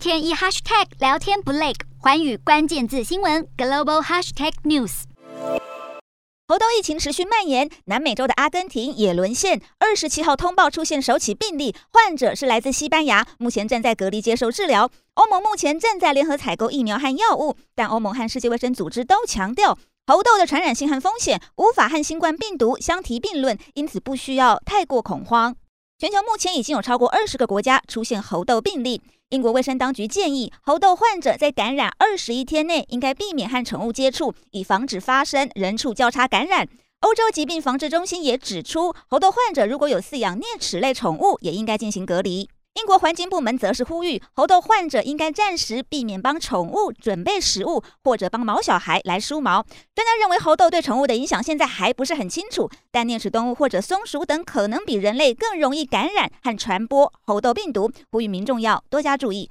天一 hashtag 聊天不累，寰宇关键字新闻 global hashtag news。猴痘疫情持续蔓延，南美洲的阿根廷也沦陷。二十七号通报出现首起病例，患者是来自西班牙，目前正在隔离接受治疗。欧盟目前正在联合采购疫苗和药物，但欧盟和世界卫生组织都强调，猴痘的传染性和风险无法和新冠病毒相提并论，因此不需要太过恐慌。全球目前已经有超过二十个国家出现猴痘病例。英国卫生当局建议，猴痘患者在感染二十一天内应该避免和宠物接触，以防止发生人畜交叉感染。欧洲疾病防治中心也指出，猴痘患者如果有饲养啮齿类宠物，也应该进行隔离。英国环境部门则是呼吁，猴痘患者应该暂时避免帮宠物准备食物，或者帮毛小孩来梳毛。专家认为，猴痘对宠物的影响现在还不是很清楚，但啮齿动物或者松鼠等可能比人类更容易感染和传播猴痘病毒，呼吁民众要多加注意。